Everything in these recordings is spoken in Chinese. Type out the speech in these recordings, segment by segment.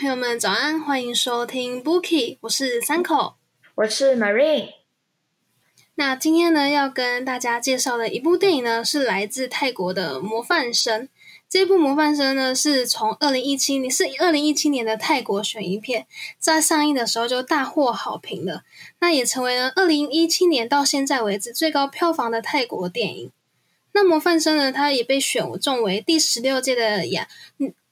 朋友们，早安！欢迎收听 Bookie，我是三口，我是 Marine。那今天呢，要跟大家介绍的一部电影呢，是来自泰国的《模范生》。这部《模范生》呢，是从二零一七年是二零一七年的泰国悬疑片，在上映的时候就大获好评了。那也成为了二零一七年到现在为止最高票房的泰国电影。那《模范生》呢，它也被选中为第十六届的亚。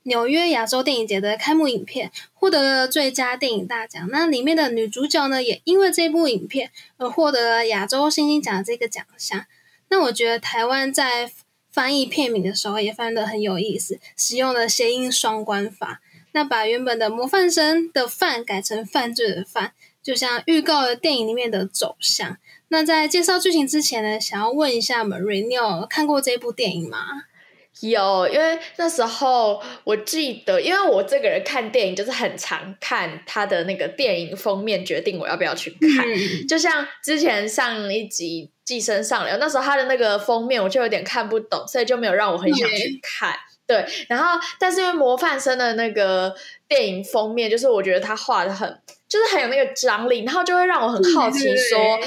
纽约亚洲电影节的开幕影片获得了最佳电影大奖，那里面的女主角呢，也因为这部影片而获得了亚洲星星奖这个奖项。那我觉得台湾在翻译片名的时候也翻得很有意思，使用了谐音双关法，那把原本的模范生的犯改成犯罪的犯，就像预告了电影里面的走向。那在介绍剧情之前呢，想要问一下 Marie，你有看过这部电影吗？有，因为那时候我记得，因为我这个人看电影就是很常看他的那个电影封面，决定我要不要去看。就像之前上一集《寄生上流》，那时候他的那个封面我就有点看不懂，所以就没有让我很想去看。对，然后但是因为模范生的那个电影封面，就是我觉得他画的很，就是很有那个张力，然后就会让我很好奇说。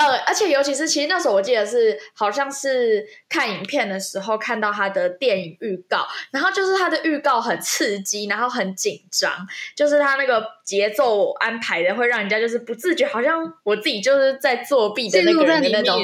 呃，而且尤其是，其实那时候我记得是，好像是看影片的时候看到他的电影预告，然后就是他的预告很刺激，然后很紧张，就是他那个节奏安排的会让人家就是不自觉，好像我自己就是在作弊的那个人的那种。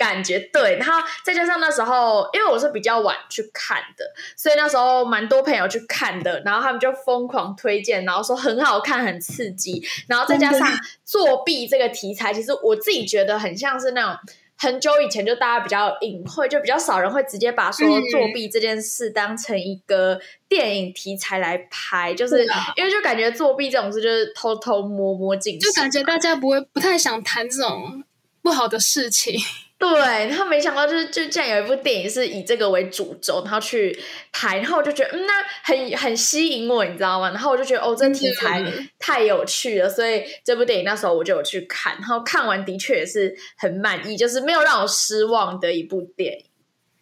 感觉对，然后再加上那时候，因为我是比较晚去看的，所以那时候蛮多朋友去看的，然后他们就疯狂推荐，然后说很好看、很刺激，然后再加上作弊这个题材，其实我自己觉得很像是那种很久以前就大家比较隐晦，就比较少人会直接把说作弊这件事当成一个电影题材来拍，就是因为就感觉作弊这种事就是偷偷摸摸进，就感觉大家不会不太想谈这种不好的事情。对，然后没想到就是就这样有一部电影是以这个为主轴，然后去拍，然后我就觉得嗯，那很很吸引我，你知道吗？然后我就觉得哦，这题材太有趣了，所以这部电影那时候我就有去看，然后看完的确也是很满意，就是没有让我失望的一部电影。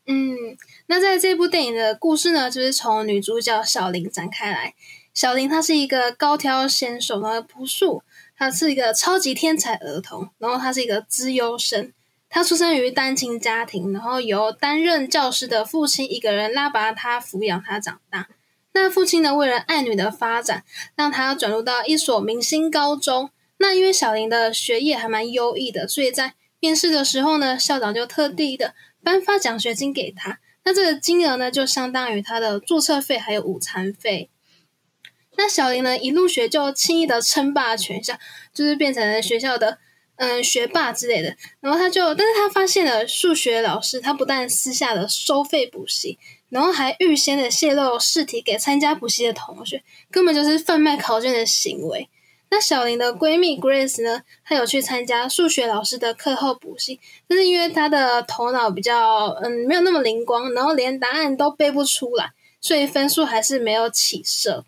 嗯，那在这部电影的故事呢，就是从女主角小林展开来。小林她是一个高挑纤手的朴素，她是一个超级天才儿童，然后她是一个资优生。他出生于单亲家庭，然后由担任教师的父亲一个人拉拔他、抚养他长大。那父亲呢，为了爱女的发展，让他转入到一所明星高中。那因为小林的学业还蛮优异的，所以在面试的时候呢，校长就特地的颁发奖学金给他。那这个金额呢，就相当于他的注册费还有午餐费。那小林呢，一入学就轻易的称霸全校，就是变成了学校的。嗯，学霸之类的，然后他就，但是他发现了数学老师，他不但私下的收费补习，然后还预先的泄露试题给参加补习的同学，根本就是贩卖考卷的行为。那小林的闺蜜 Grace 呢，她有去参加数学老师的课后补习，但是因为她的头脑比较嗯没有那么灵光，然后连答案都背不出来，所以分数还是没有起色。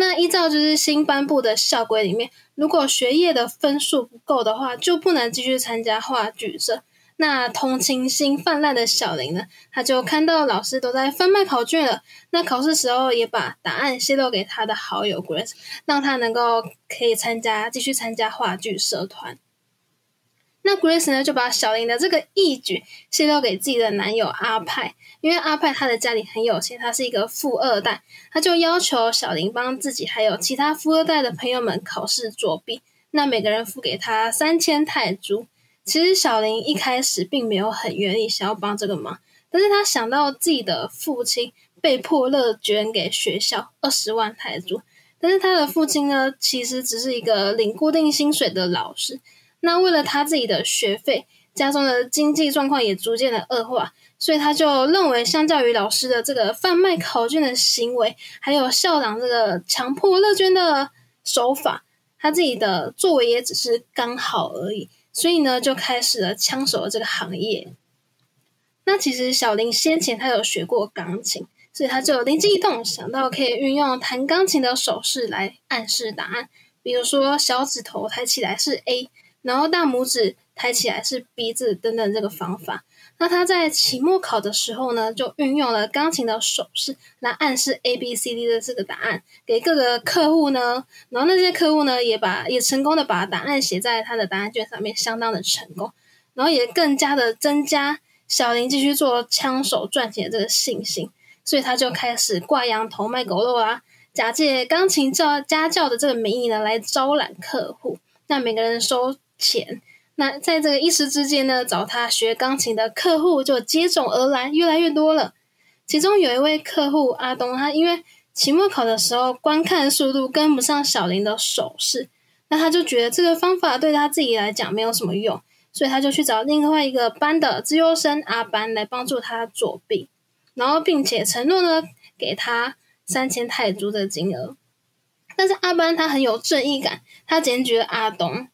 那依照就是新颁布的校规里面，如果学业的分数不够的话，就不能继续参加话剧社。那同情心泛滥的小林呢，他就看到老师都在贩卖考卷了，那考试时候也把答案泄露给他的好友 Grace，让他能够可以参加继续参加话剧社团。那 Grace 呢，就把小林的这个义举泄露给自己的男友阿派，因为阿派他的家里很有钱，他是一个富二代，他就要求小林帮自己还有其他富二代的朋友们考试作弊，那每个人付给他三千泰铢。其实小林一开始并没有很愿意想要帮这个忙，但是他想到自己的父亲被迫乐捐给学校二十万泰铢，但是他的父亲呢，其实只是一个领固定薪水的老师。那为了他自己的学费，家中的经济状况也逐渐的恶化，所以他就认为，相较于老师的这个贩卖考卷的行为，还有校长这个强迫乐捐的手法，他自己的作为也只是刚好而已，所以呢，就开始了枪手的这个行业。那其实小林先前他有学过钢琴，所以他就灵机一动，想到可以运用弹钢琴的手势来暗示答案，比如说小指头抬起来是 A。然后大拇指抬起来是鼻子等等这个方法。那他在期末考的时候呢，就运用了钢琴的手势来暗示 A B C D 的这个答案给各个客户呢，然后那些客户呢也把也成功的把答案写在他的答案卷上面，相当的成功，然后也更加的增加小林继续做枪手赚钱的这个信心，所以他就开始挂羊头卖狗肉啊，假借钢琴教家教的这个名义呢来招揽客户，那每个人收钱。那在这个一时之间呢，找他学钢琴的客户就接踵而来，越来越多了。其中有一位客户阿东，他因为期末考的时候观看速度跟不上小林的手势，那他就觉得这个方法对他自己来讲没有什么用，所以他就去找另外一个班的资优生阿班来帮助他作弊，然后并且承诺呢给他三千泰铢的金额。但是阿班他很有正义感，他检举了阿东。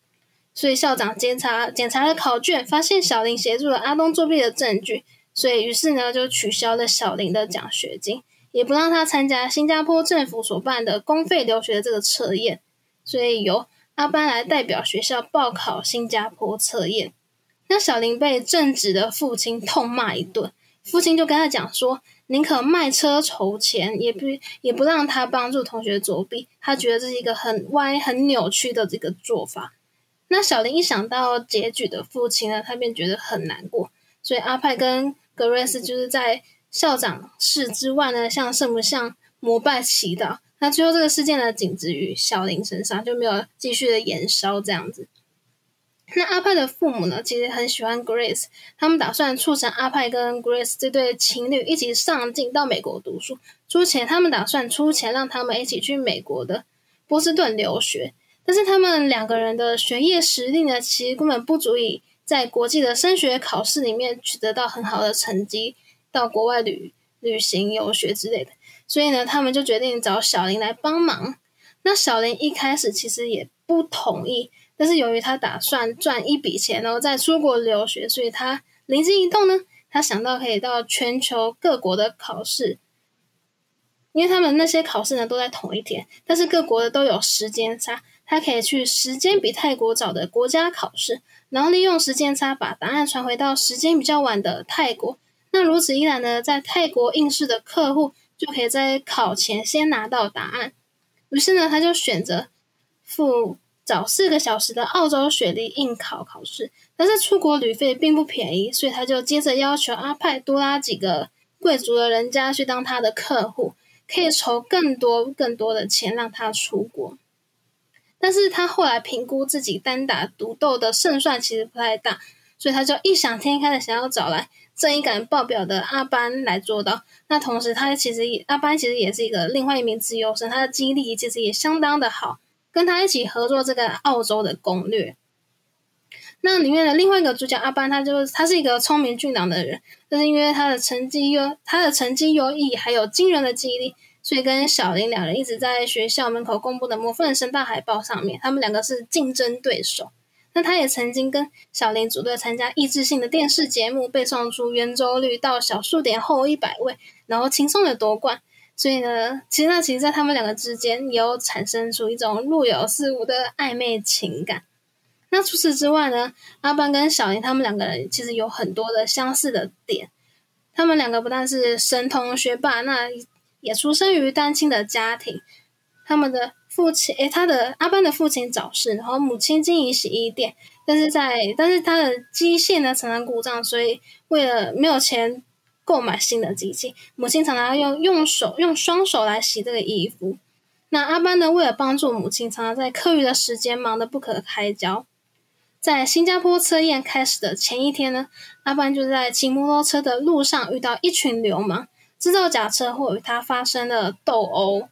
所以校长检查检查了考卷，发现小林协助了阿东作弊的证据，所以于是呢就取消了小林的奖学金，也不让他参加新加坡政府所办的公费留学的这个测验，所以由阿班来代表学校报考新加坡测验。那小林被正直的父亲痛骂一顿，父亲就跟他讲说，宁可卖车筹钱，也不也不让他帮助同学作弊，他觉得这是一个很歪、很扭曲的这个做法。那小林一想到结局的父亲呢，他便觉得很难过，所以阿派跟格瑞斯就是在校长室之外呢，向圣母像膜拜祈祷。那最后这个事件呢，仅止于小林身上，就没有继续的延烧这样子。那阿派的父母呢，其实很喜欢 Grace，他们打算促成阿派跟 Grace 这对情侣一起上进到美国读书，出钱，他们打算出钱让他们一起去美国的波士顿留学。但是他们两个人的学业实力呢，其实根本不足以在国际的升学考试里面取得到很好的成绩，到国外旅旅行游学之类的。所以呢，他们就决定找小林来帮忙。那小林一开始其实也不同意，但是由于他打算赚一笔钱，然后再出国留学，所以他灵机一动呢，他想到可以到全球各国的考试，因为他们那些考试呢都在同一天，但是各国的都有时间差。他可以去时间比泰国早的国家考试，然后利用时间差把答案传回到时间比较晚的泰国。那如此一来呢，在泰国应试的客户就可以在考前先拿到答案。于是呢，他就选择付早四个小时的澳洲学历应考考试。但是出国旅费并不便宜，所以他就接着要求阿派多拉几个贵族的人家去当他的客户，可以筹更多更多的钱让他出国。但是他后来评估自己单打独斗的胜算其实不太大，所以他就异想天开的想要找来正义感爆表的阿班来做到。那同时，他其实阿班其实也是一个另外一名自由生，他的记忆力其实也相当的好，跟他一起合作这个澳洲的攻略。那里面的另外一个主角阿班，他就是他是一个聪明俊朗的人，但是因为他的成绩优，他的成绩优异，还有惊人的记忆力。所以跟小林两人一直在学校门口公布的《魔份声大海报》上面，他们两个是竞争对手。那他也曾经跟小林组队参加益智性的电视节目，背诵出圆周率到小数点后一百位，然后轻松的夺冠。所以呢，其实那其实，在他们两个之间也有产生出一种若有似无的暧昧情感。那除此之外呢，阿班跟小林他们两个人其实有很多的相似的点。他们两个不但是神童学霸，那也出生于单亲的家庭，他们的父亲，诶，他的阿班的父亲早逝，然后母亲经营洗衣店，但是在，但是他的机械呢常常故障，所以为了没有钱购买新的机器，母亲常常要用用手用双手来洗这个衣服。那阿班呢，为了帮助母亲，常常在课余的时间忙得不可开交。在新加坡测验开始的前一天呢，阿班就在骑摩托车的路上遇到一群流氓。制造假车祸与他发生了斗殴、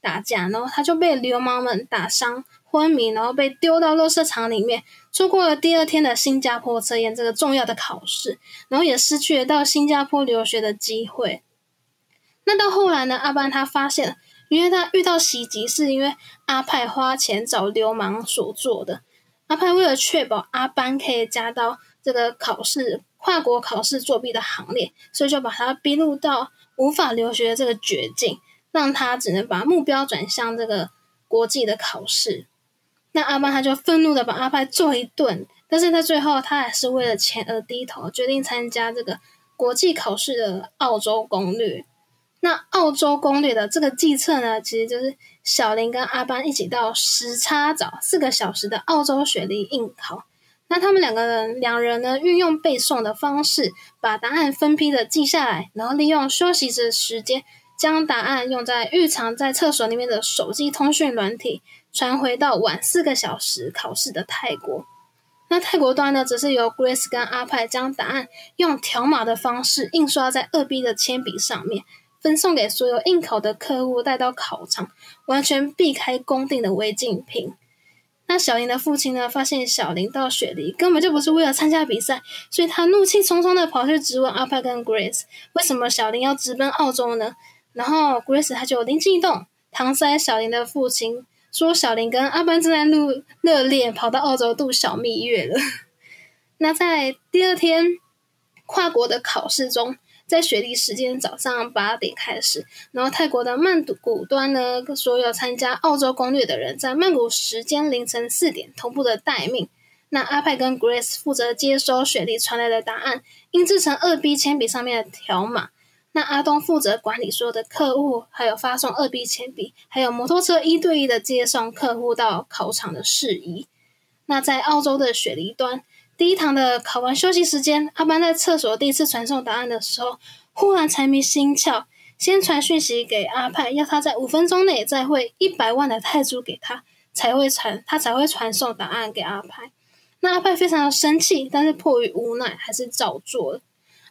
打架，然后他就被流氓们打伤、昏迷，然后被丢到垃圾场里面，错过了第二天的新加坡测验这个重要的考试，然后也失去了到新加坡留学的机会。那到后来呢？阿班他发现，因为他遇到袭击是因为阿派花钱找流氓所做的。阿派为了确保阿班可以加到这个考试跨国考试作弊的行列，所以就把他逼入到。无法留学的这个绝境，让他只能把目标转向这个国际的考试。那阿班他就愤怒的把阿派揍一顿，但是他最后他还是为了钱而低头，决定参加这个国际考试的澳洲攻略。那澳洲攻略的这个计策呢，其实就是小林跟阿班一起到时差早四个小时的澳洲雪梨应考。那他们两个人两人呢，运用背诵的方式，把答案分批的记下来，然后利用休息的时间，将答案用在预藏在厕所里面的手机通讯软体。传回到晚四个小时考试的泰国，那泰国端呢，则是由 Grace 跟阿派将答案用条码的方式印刷在二 B 的铅笔上面，分送给所有应考的客户带到考场，完全避开公定的违禁品。那小林的父亲呢，发现小林到雪梨根本就不是为了参加比赛，所以他怒气冲冲的跑去质问阿派跟 Grace，为什么小林要直奔澳洲呢？然后 Grace 他就灵机一动，搪塞小林的父亲。说小林跟阿班正在录热恋，跑到澳洲度小蜜月了。那在第二天跨国的考试中，在雪梨时间早上八点开始，然后泰国的曼谷端呢，所有参加澳洲攻略的人在曼谷时间凌晨四点同步的待命。那阿派跟 Grace 负责接收雪梨传来的答案，印制成二 B 铅笔上面的条码。那阿东负责管理所有的客户，还有发送二 B 铅笔，还有摩托车一对一的接送客户到考场的事宜。那在澳洲的雪梨端，第一堂的考完休息时间，阿班在厕所第一次传送答案的时候，忽然财迷心窍，先传讯息给阿派，要他在五分钟内再汇一百万的泰铢给他，才会传他才会传送答案给阿派。那阿派非常的生气，但是迫于无奈，还是照做了。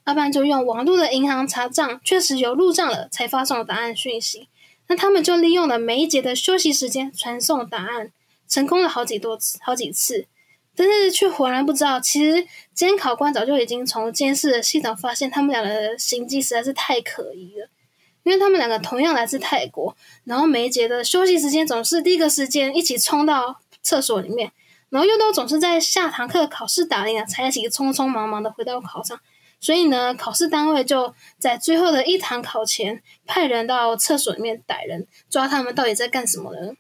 阿班就用网络的银行查账，确实有入账了，才发送答案讯息。那他们就利用了每一节的休息时间传送答案，成功了好几多次、好几次，但是却浑然不知道，其实监考官早就已经从监视的系统发现他们两个的行迹实在是太可疑了。因为他们两个同样来自泰国，然后每一节的休息时间总是第一个时间一起冲到厕所里面，然后又都总是在下堂课考试打铃了才一起匆匆忙忙的回到考场。所以呢，考试单位就在最后的一堂考前派人到厕所里面逮人，抓他们到底在干什么呢？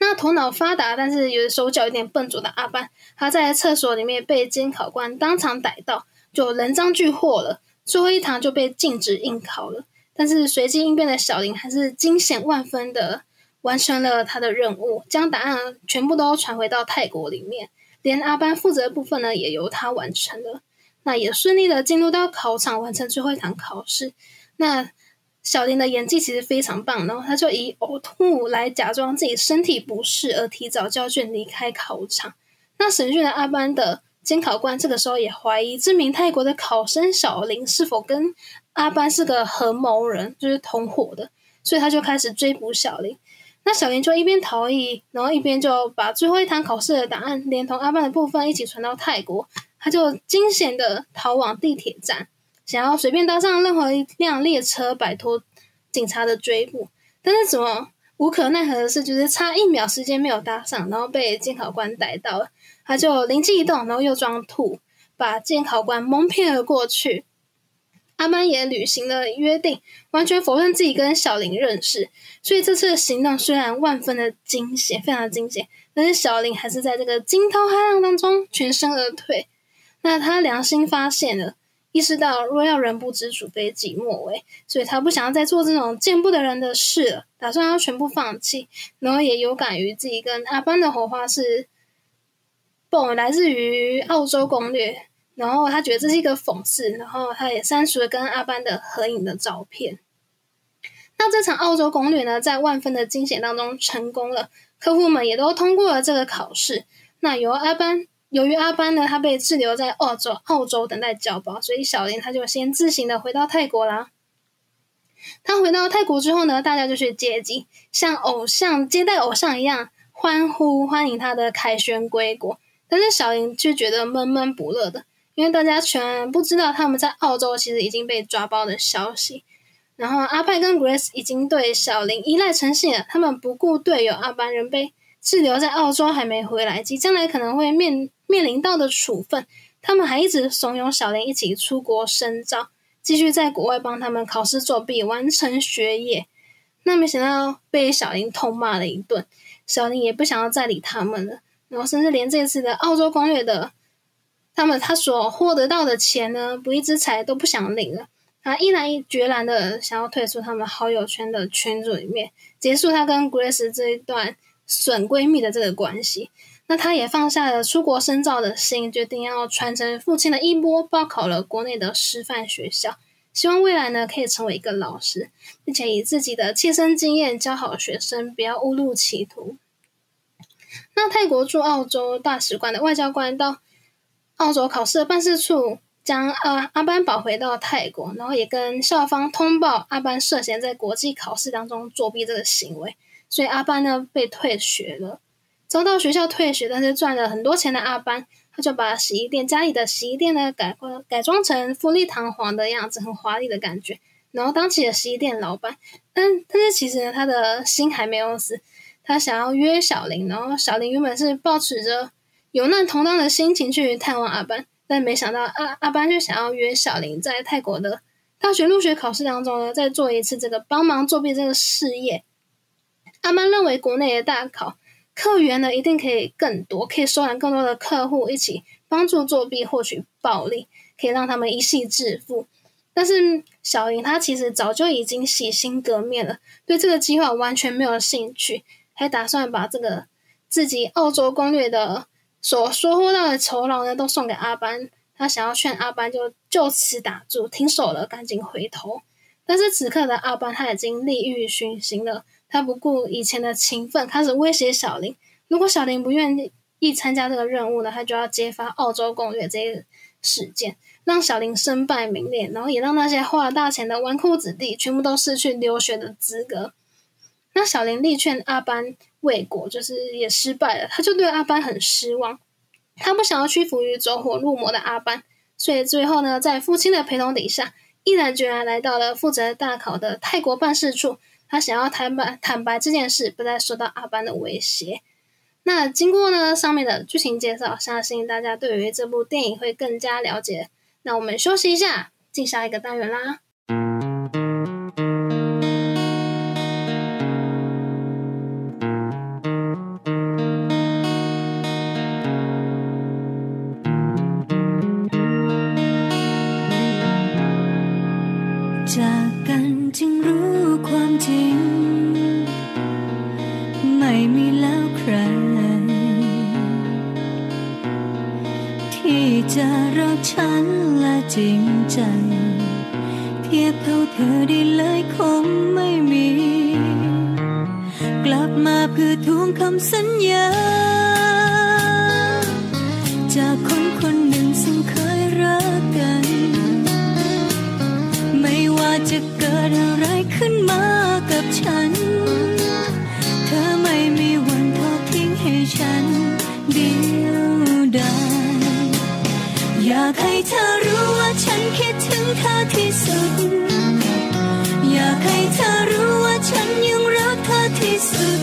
那头脑发达但是有手脚有点笨拙的阿班，他在厕所里面被监考官当场逮到，就人赃俱获了。最后一堂就被禁止应考了。但是随机应变的小林还是惊险万分的完成了他的任务，将答案全部都传回到泰国里面，连阿班负责的部分呢也由他完成了。那也顺利的进入到考场，完成最后一堂考试。那小林的演技其实非常棒，然后他就以呕吐来假装自己身体不适，而提早交卷离开考场。那审讯的阿班的监考官这个时候也怀疑这名泰国的考生小林是否跟阿班是个合谋人，就是同伙的，所以他就开始追捕小林。那小林就一边逃逸，然后一边就把最后一堂考试的答案连同阿班的部分一起传到泰国。他就惊险的逃往地铁站，想要随便搭上任何一辆列车，摆脱警察的追捕。但是怎么无可奈何的是，就是差一秒时间没有搭上，然后被监考官逮到了。他就灵机一动，然后又装吐，把监考官蒙骗了过去。阿班也履行了约定，完全否认自己跟小林认识。所以这次的行动虽然万分的惊险，非常的惊险，但是小林还是在这个惊涛骇浪当中全身而退。那他良心发现了，意识到若要人不知，主非己莫为，所以他不想要再做这种见不得人的事了，打算要全部放弃。然后也有感于自己跟阿班的火花是，不来自于澳洲攻略，然后他觉得这是一个讽刺，然后他也删除了跟阿班的合影的照片。那这场澳洲攻略呢，在万分的惊险当中成功了，客户们也都通过了这个考试。那由阿班。由于阿班呢，他被滞留在澳洲，澳洲等待交保，所以小林他就先自行的回到泰国啦。他回到泰国之后呢，大家就去接机，像偶像接待偶像一样欢呼欢迎他的凯旋归国。但是小林却觉得闷闷不乐的，因为大家全不知道他们在澳洲其实已经被抓包的消息。然后阿派跟 Grace 已经对小林依赖成性了，他们不顾队友阿班人被滞留在澳洲还没回来，及将来可能会面。面临到的处分，他们还一直怂恿小林一起出国深造，继续在国外帮他们考试作弊，完成学业。那没想到被小林痛骂了一顿。小林也不想要再理他们了。然后甚至连这次的澳洲攻略的他们他所获得到的钱呢，不义之财都不想领了。他毅然决然的想要退出他们好友圈的圈组里面，结束他跟 Grace 这一段损闺蜜的这个关系。那他也放下了出国深造的心，决定要传承父亲的衣钵，报考了国内的师范学校，希望未来呢可以成为一个老师，并且以自己的切身经验教好学生，不要误入歧途。那泰国驻澳洲大使馆的外交官到澳洲考试的办事处，将阿阿班保回到泰国，然后也跟校方通报阿班涉嫌在国际考试当中作弊这个行为，所以阿班呢被退学了。遭到学校退学，但是赚了很多钱的阿班，他就把洗衣店家里的洗衣店呢改改装成富丽堂皇的样子，很华丽的感觉，然后当起了洗衣店老板。但但是其实呢，他的心还没有死，他想要约小林，然后小林原本是抱持着有难同当的心情去探望阿班，但没想到阿阿班就想要约小林在泰国的大学入学考试当中呢，再做一次这个帮忙作弊这个事业。阿班认为国内的大考。客源呢，一定可以更多，可以收揽更多的客户，一起帮助作弊获取暴利，可以让他们一夕致富。但是小莹她其实早就已经洗心革面了，对这个计划完全没有兴趣，还打算把这个自己澳洲攻略的所收获到的酬劳呢，都送给阿班。他想要劝阿班就就此打住，停手了，赶紧回头。但是此刻的阿班他已经利欲熏心了。他不顾以前的情分，开始威胁小林。如果小林不愿意参加这个任务呢，他就要揭发澳洲攻略这些事件，让小林身败名裂，然后也让那些花了大钱的纨绔子弟全部都失去留学的资格。那小林力劝阿班未果，就是也失败了。他就对阿班很失望，他不想要屈服于走火入魔的阿班，所以最后呢，在父亲的陪同底下，毅然决然来到了负责大考的泰国办事处。他想要坦白坦白这件事，不再受到阿班的威胁。那经过呢上面的剧情介绍，相信大家对于这部电影会更加了解。那我们休息一下，进下一个单元啦。思。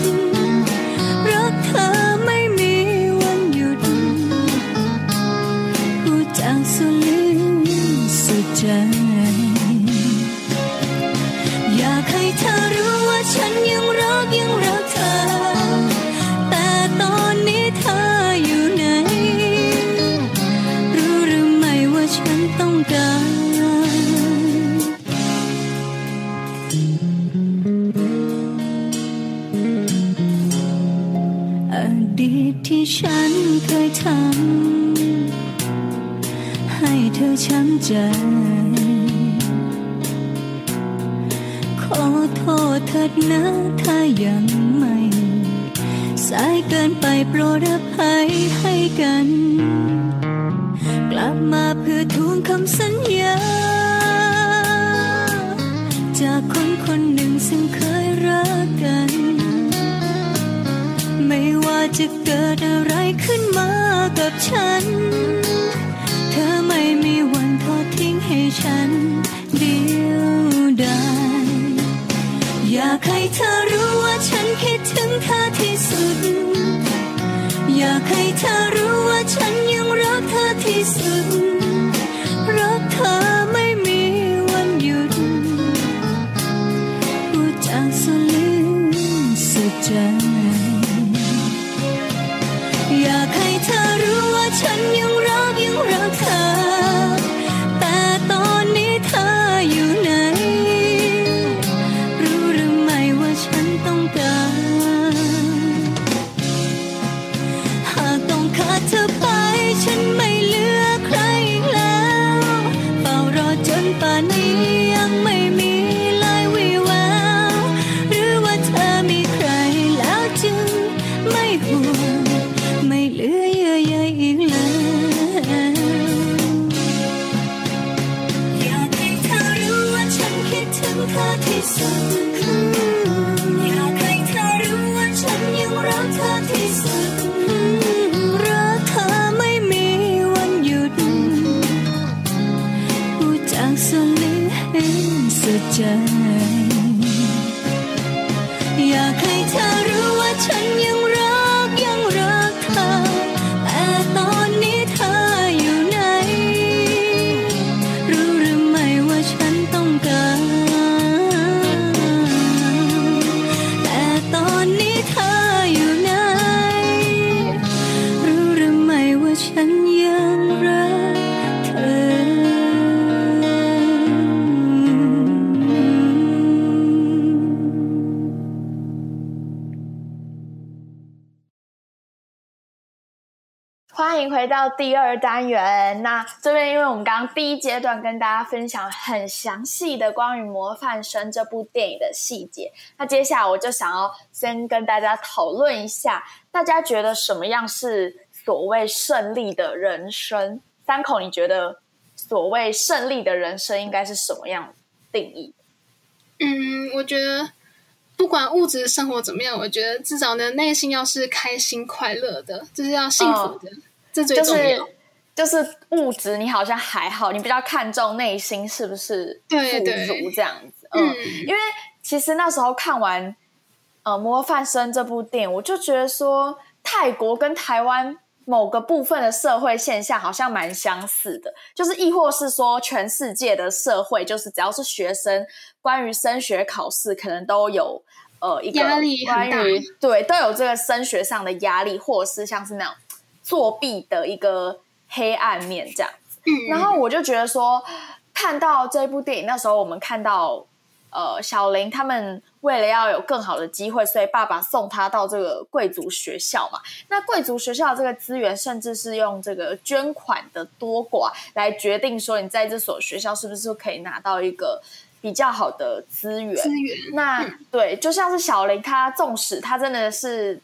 二单元。那这边，因为我们刚刚第一阶段跟大家分享很详细的关于《模范生》这部电影的细节，那接下来我就想要先跟大家讨论一下，大家觉得什么样是所谓胜利的人生？三口，你觉得所谓胜利的人生应该是什么样定义？嗯，我觉得不管物质生活怎么样，我觉得至少呢内心要是开心快乐的，就是要幸福的，这最重要。就是物质，你好像还好，你比较看重内心是不是富足这样子。嗯，嗯因为其实那时候看完呃《模范生》这部电影，我就觉得说泰国跟台湾某个部分的社会现象好像蛮相似的，就是亦或是说全世界的社会，就是只要是学生，关于升学考试可能都有。呃，一个压力对都有这个升学上的压力，或者是像是那种作弊的一个黑暗面这样子。嗯，然后我就觉得说，看到这部电影，那时候我们看到，呃，小林他们为了要有更好的机会，所以爸爸送他到这个贵族学校嘛。那贵族学校这个资源，甚至是用这个捐款的多寡来决定说，你在这所学校是不是可以拿到一个比较好的资源。资源，那、对，就像是小林，他纵使他真的是，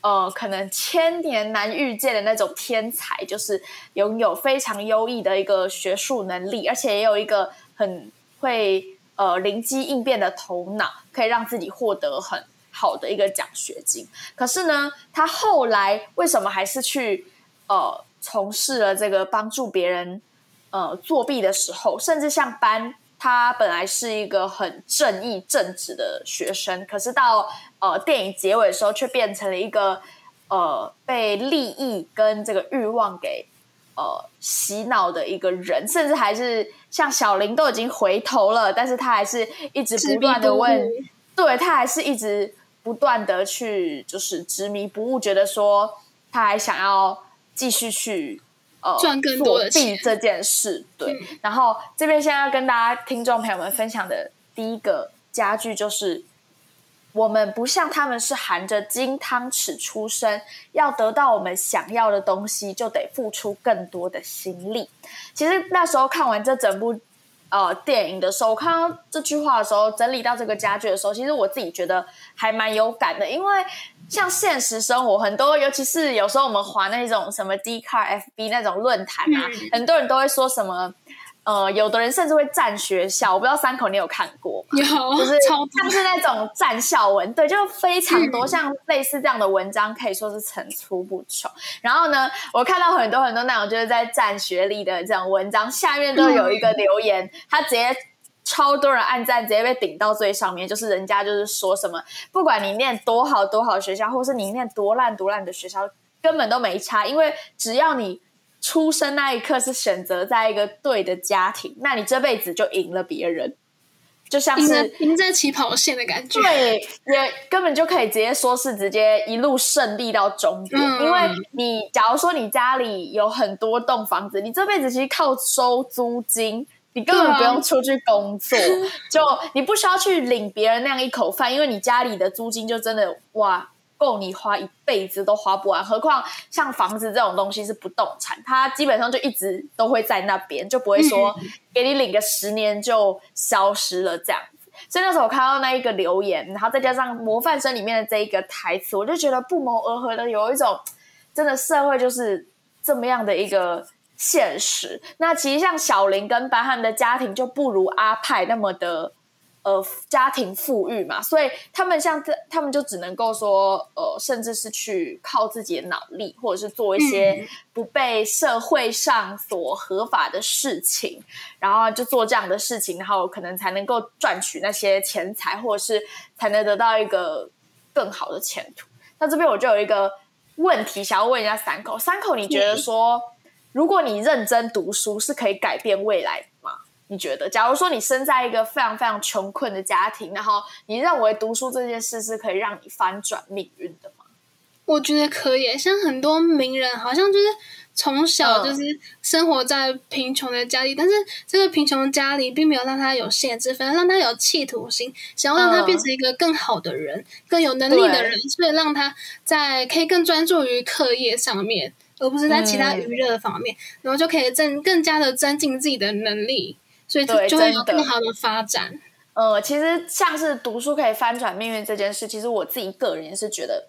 呃，可能千年难遇见的那种天才，就是拥有非常优异的一个学术能力，而且也有一个很会呃灵机应变的头脑，可以让自己获得很好的一个奖学金。可是呢，他后来为什么还是去呃从事了这个帮助别人呃作弊的时候，甚至像班，他本来是一个很正义正直的学生，可是到呃电影结尾的时候，却变成了一个呃被利益跟这个欲望给呃洗脑的一个人，甚至还是像小林都已经回头了，但是他还是一直不断的问，对他还是一直不断的去就是执迷不悟，觉得说他还想要继续去呃赚更多的钱这件事。对，然后这边现在要跟大家听众朋友们分享的第一个家具就是。我们不像他们是含着金汤匙出生，要得到我们想要的东西，就得付出更多的心力。其实那时候看完这整部呃电影的时候，我看到这句话的时候，整理到这个家具的时候，其实我自己觉得还蛮有感的，因为像现实生活很多，尤其是有时候我们划那种什么 D car FB 那种论坛啊，嗯很多人都会说什么。呃，有的人甚至会占学校，我不知道三口你有看过吗？有就是 超多像是那种占校文，对，就非常多，像类似这样的文章可以说是层出不穷。然后呢，我看到很多很多那种就是在占学历的这种文章，下面都有一个留言，他直接。超多人按赞，直接被顶到最上面，就是人家就是说什么，不管你念多好多好学校，或是你念多烂多烂的学校，根本都没差，因为只要你出生那一刻是选择在一个对的家庭，那你这辈子就赢了别人。就像是赢在起跑线的感觉。对，也根本就可以直接说是直接一路胜利到终点。嗯因为你假如说你家里有很多栋房子，你这辈子其实靠收租金。你根本不用出去工作，就你不需要去领别人那样一口饭，因为你家里的租金就真的哇够你花一辈子都花不完。何况像房子这种东西是不动产，它基本上就一直都会在那边，就不会说给你领个十年就消失了这样。所以那时候我看到那一个留言，然后再加上《模范生》里面的这一个台词，我就觉得不谋而合的有一种真的社会就是这么样的一个现实。那其实像小林跟班汉的家庭就不如阿派那么的呃家庭富裕嘛，所以他们像这，他们就只能够说呃，甚至是去靠自己的脑力，或者是做一些不被社会上所合法的事情，然后就做这样的事情，然后可能才能够赚取那些钱财，或者是才能得到一个更好的前途。那这边我就有一个问题想要问一下三口，三口你觉得说，如果你认真读书是可以改变未来吗？你觉得，假如说你生在一个非常非常穷困的家庭，然后你认为读书这件事是可以让你翻转命运的吗？我觉得可以，像很多名人好像就是从小嗯。就是生活在贫穷的家里，但是这个贫穷的家里并没有让他有限制，反而让他有企图心，想要让他嗯。变成一个更好的人、更有能力的人，所以让他在可以更专注于课业上面，而不是在其他嗯。娱乐方面，然后就可以增更加的增进自己的能力，所以就对就会有更好的发展。呃，其实像是读书可以翻转命运这件事，其实我自己个人也是觉得，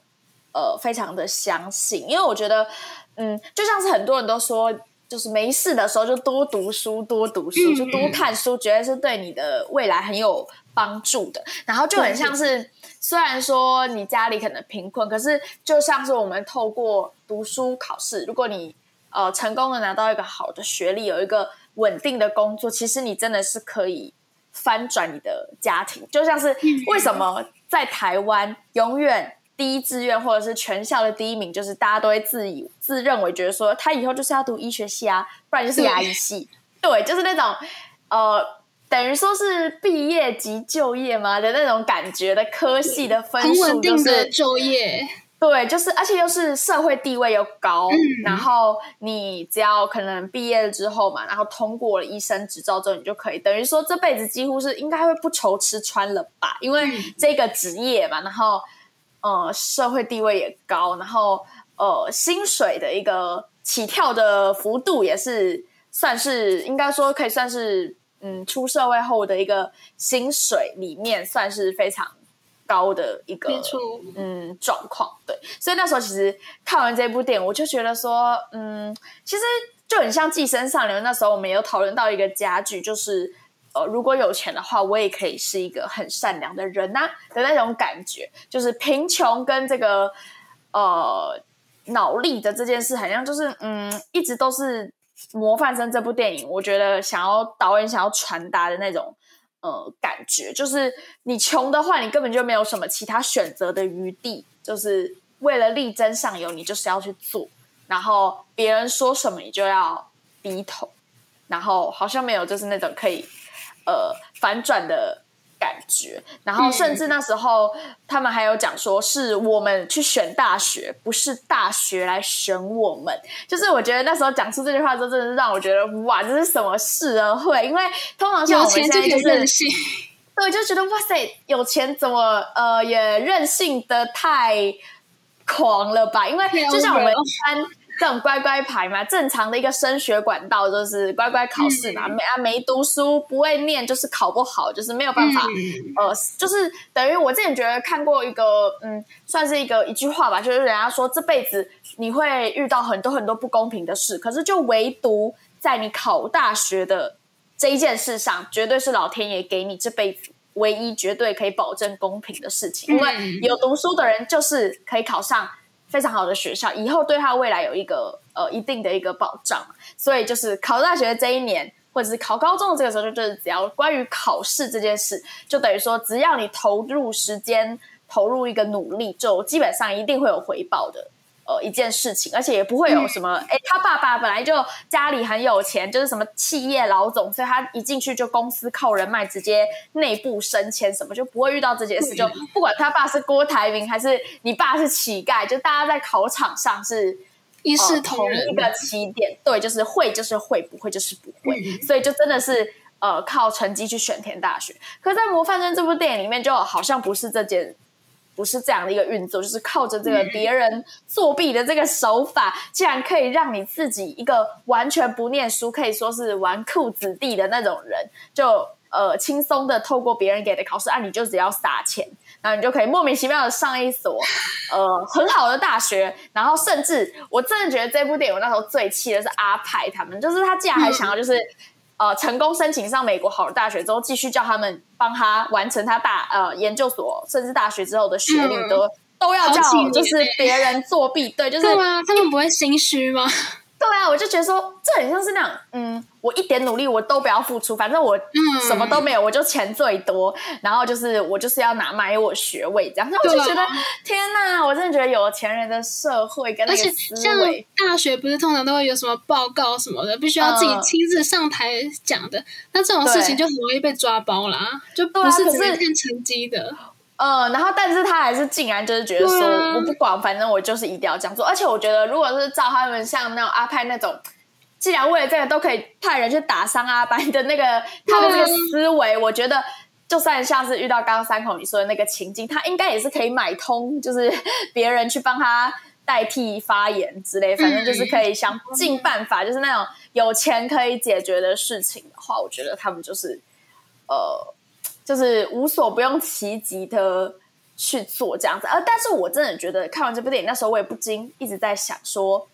呃，非常的相信，因为我觉得，嗯，就像是很多人都说，就是没事的时候就多读书，多读书，嗯就多看书，绝对是对你的未来很有帮助的。然后就很像是，虽然说你家里可能贫困，可是就像是我们透过读书考试，如果你呃成功的拿到一个好的学历，有一个稳定的工作，其实你真的是可以翻转你的家庭。就像是为什么在台湾永远第一志愿或者是全校的第一名，就是大家都会自以自认为觉得说他以后就是要读医学系啊，不然就是牙医系。对，就是那种呃。等于说是毕业即就业嘛的那种感觉的科系的分很稳数，就定的是就业，对，就是而且又是社会地位又高，嗯然后你只要可能毕业了之后嘛，然后通过了医生执照之后，你就可以等于说这辈子几乎是应该会不愁吃穿了吧？因为嗯这个职业嘛，然后呃社会地位也高，然后呃薪水的一个起跳的幅度也是算是应该说可以算是嗯出社会后的一个薪水里面算是非常高的一个嗯状况。对，所以那时候其实看完这部电影，我就觉得说，嗯，其实就很像《寄生上流》。那时候我们也有讨论到一个家具，就是呃，如果有钱的话，我也可以是一个很善良的人呐、的那种感觉。就是贫穷跟这个呃脑力的这件事，好像就是嗯，一直都是《模范生》这部电影，我觉得想要导演想要传达的那种。呃，感觉就是你穷的话，你根本就没有什么其他选择的余地，就是为了力争上游，你就是要去做，然后别人说什么你就要低头，然后好像没有就是那种可以呃反转的感觉，然后甚至那时候他们还有讲说，是我们去选大学，不是大学来选我们。就是我觉得那时候讲出这句话之后，真的是让我觉得哇，这是什么事啊？会，因为通常像有我现在就是任性。对，就觉得哇塞，有钱怎么呃也任性的太狂了吧？因为就像我们一般这种乖乖牌嘛，正常的一个升学管道就是乖乖考试嘛，没啊没读书不会念，就是考不好，就是没有办法。嗯呃，就是等于我之前觉得看过一个，嗯，算是一个一句话吧，就是人家说这辈子你会遇到很多很多不公平的事，可是就唯独在你考大学的这一件事上，绝对是老天爷给你这辈子唯一绝对可以保证公平的事情，因为嗯有读书的人就是可以考上非常好的学校，以后对他未来有一个呃一定的一个保障，所以就是考大学这一年。或者是考高中的这个时候，就是只要关于考试这件事，就等于说，只要你投入时间、投入一个努力，就基本上一定会有回报的。呃一件事情，而且也不会有什么，哎、他爸爸本来就家里很有钱，就是什么企业老总，所以他一进去就公司靠人脉直接内部升迁，什么就不会遇到这件事。就不管他爸是郭台铭还是你爸是乞丐，就大家在考场上是。一视呃同仁一个起点，对，就是会就是会，不会就是不会，嗯所以就真的是呃靠成绩去选填大学。可是在《模范生》这部电影里面，就好像不是这件，不是这样的一个运作，就是靠着这个嗯别人作弊的这个手法，竟然可以让你自己一个完全不念书，可以说是纨绔子弟的那种人，就呃轻松的透过别人给的考试，啊，你就只要撒钱。然后你就可以莫名其妙的上一所 呃很好的大学，然后甚至我真的觉得这部电影我那时候最气的是阿派他们，就是他竟然还想要就是、呃成功申请上美国好的大学之后，继续叫他们帮他完成他大呃研究所甚至大学之后的学历嗯都、都要叫就是别人作弊，对，就是对啊，他们不会心虚吗？对啊，我就觉得说这很像是那样，嗯，我一点努力我都不要付出，反正我嗯。什么都没有，我就钱最多，然后就是我就是要拿买我学位这样，那我就觉得、天哪，我真的觉得有钱人的社会跟那个思像维，大学不是通常都会有什么报告什么的，必须要自己嗯。亲自上台讲的，那这种事情就很容易被抓包啦，就不是是只是看成绩的。呃，然后但是他还是竟然就是觉得说、我不管，反正我就是一定要这样做，而且我觉得如果是照他们像那种阿派那种。既然为了这个都可以派人去打伤阿班的那个他的这个思维，我觉得就算像是遇到刚刚三口你说的那个情境，他应该也是可以买通，就是别人去帮他代替发言之类，反正就是可以想尽办法，就是那种有钱可以解决的事情的话，我觉得他们就是呃，就是无所不用其极的去做这样子。呃，但是我真的觉得看完这部电影，那时候我也不禁一直在想说，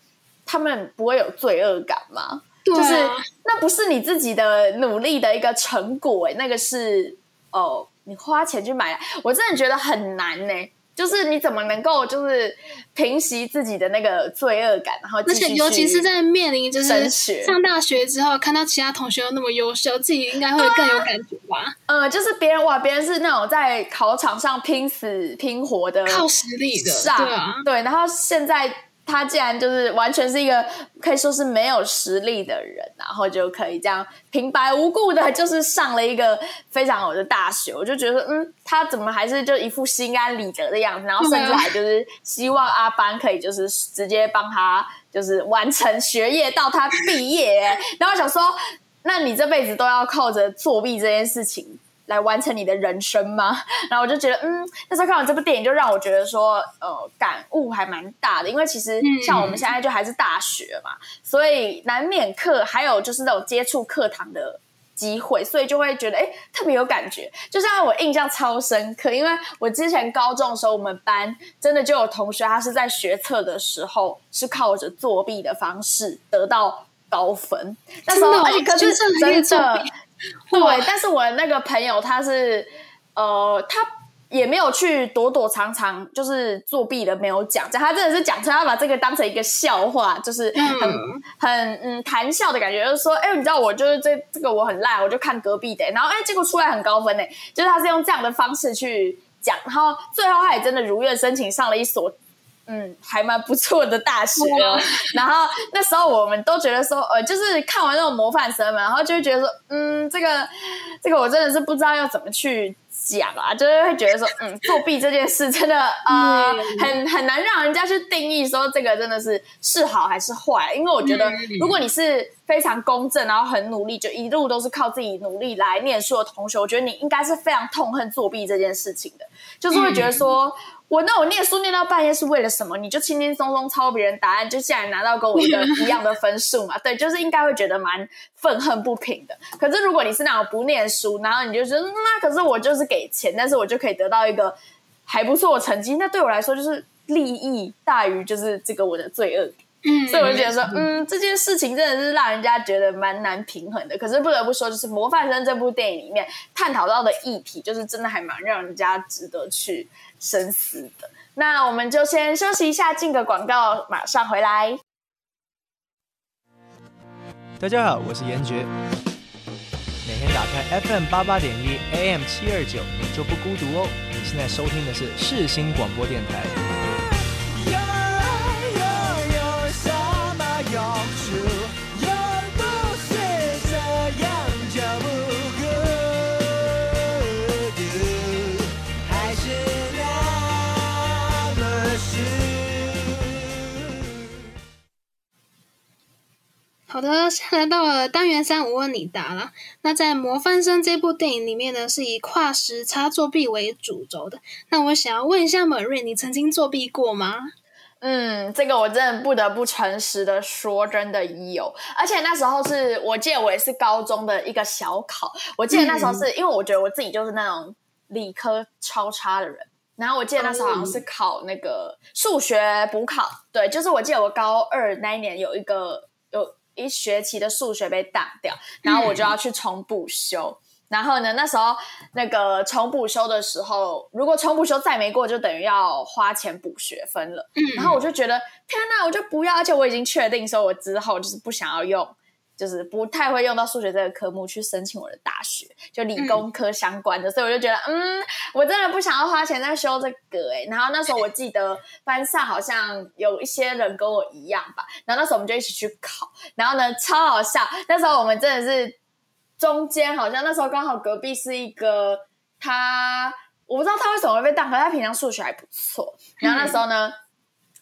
他们不会有罪恶感吗？对就是啊，那不是你自己的努力的一个成果、欸，那个是哦，你花钱去买，我真的觉得很难呢、就是你怎么能够就是平息自己的那个罪恶感，然后而且尤其是在面临就是上大学之后，看到其他同学都那么优秀，自己应该会更有感觉吧？呃，就是别人哇，别人是那种在考场上拼死拼活的，靠实力的，上对啊，对，然后现在他竟然就是完全是一个可以说是没有实力的人，然后就可以这样平白无故的，就是上了一个非常好的大学，我就觉得，嗯，他怎么还是就一副心安理得的样子，然后甚至还就是希望阿班可以就是直接帮他就是完成学业到他毕业，然后想说，那你这辈子都要靠着作弊这件事情。来完成你的人生吗？然后我就觉得，嗯，那时候看完这部电影，就让我觉得说，呃，感悟还蛮大的。因为其实嗯像我们现在就还是大学嘛，所以难免课还有就是那种接触课堂的机会，所以就会觉得，哎，特别有感觉。就像我印象超深刻，因为我之前高中的时候，我们班真的就有同学，他是在学测的时候是靠着作弊的方式得到高分。那时候，真的哦而且可是真的。对，但是我那个朋友他是呃，他也没有去躲躲藏藏，就是作弊的没有讲，他真的是讲出来，他把这个当成一个笑话，就是很、嗯很嗯谈笑的感觉，就是说，哎、你知道我就是这这个我很烂，我就看隔壁的、然后哎、结果出来很高分呢、就是他是用这样的方式去讲，然后最后他也真的如愿申请上了一所。嗯，还蛮不错的大学哦。然后那时候我们都觉得说，呃，就是看完那种模范生嘛，然后就会觉得说，嗯，这个这个我真的是不知道要怎么去讲啊，就是会觉得说，嗯，作弊这件事真的呃嗯。很很难让人家去定义说这个真的是是好还是坏，因为我觉得嗯。如果你是非常公正，然后很努力，就一路都是靠自己努力来念书的同学，我觉得你应该是非常痛恨作弊这件事情的，就是会觉得说。我那我念书念到半夜是为了什么？你就轻轻松松抄别人答案，就竟然拿到跟我一个 一样的分数嘛？对，就是应该会觉得蛮愤恨不平的。可是如果你是那种不念书，然后你就觉得嗯那可是我就是给钱，但是我就可以得到一个还不错的成绩，那对我来说就是利益大于就是这个我的罪恶。嗯，所以我就觉得说，嗯，这件事情真的是让人家觉得蛮难平衡的。可是不得不说，就是《模范生》这部电影里面探讨到的议题，就是真的还蛮让人家值得去生死的，那我们就先休息一下，进个广告，马上回来。大家好，我是严爵。每天打开 FM 八八点一 AM 七二九，就不孤独哦。你现在收听的是世新广播电台。好的，现在来到了单元三，我问你答了。那在《模范生》这部电影里面呢，是以跨时差作弊为主轴的。那我想要问一下 Marie，你曾经作弊过吗？嗯，这个我真的不得不诚实的说，真的有。而且那时候是我记得我也是高中的一个小考，我记得那时候是、因为我觉得我自己就是那种理科超差的人。然后我记得那时候好像是考那个数学补考，对，就是我记得我高二那一年有一个有一学期的数学被挡掉，然后我就要去重补修。然后呢，那时候那个重补修的时候，如果重补修再没过，就等于要花钱补学分了。嗯然后我就觉得天哪，我就不要，而且我已经确定说，我之后就是不想要用，就是不太会用到数学这个科目去申请我的大学，就理工科相关的，所以我就觉得，嗯，我真的不想要花钱在修这个哎、然后那时候我记得班上好像有一些人跟我一样吧，然后那时候我们就一起去考，然后呢超好笑，那时候我们真的是中间好像那时候刚好隔壁是一个他，我不知道他为什么会被当，可是他平常数学还不错。然后那时候呢，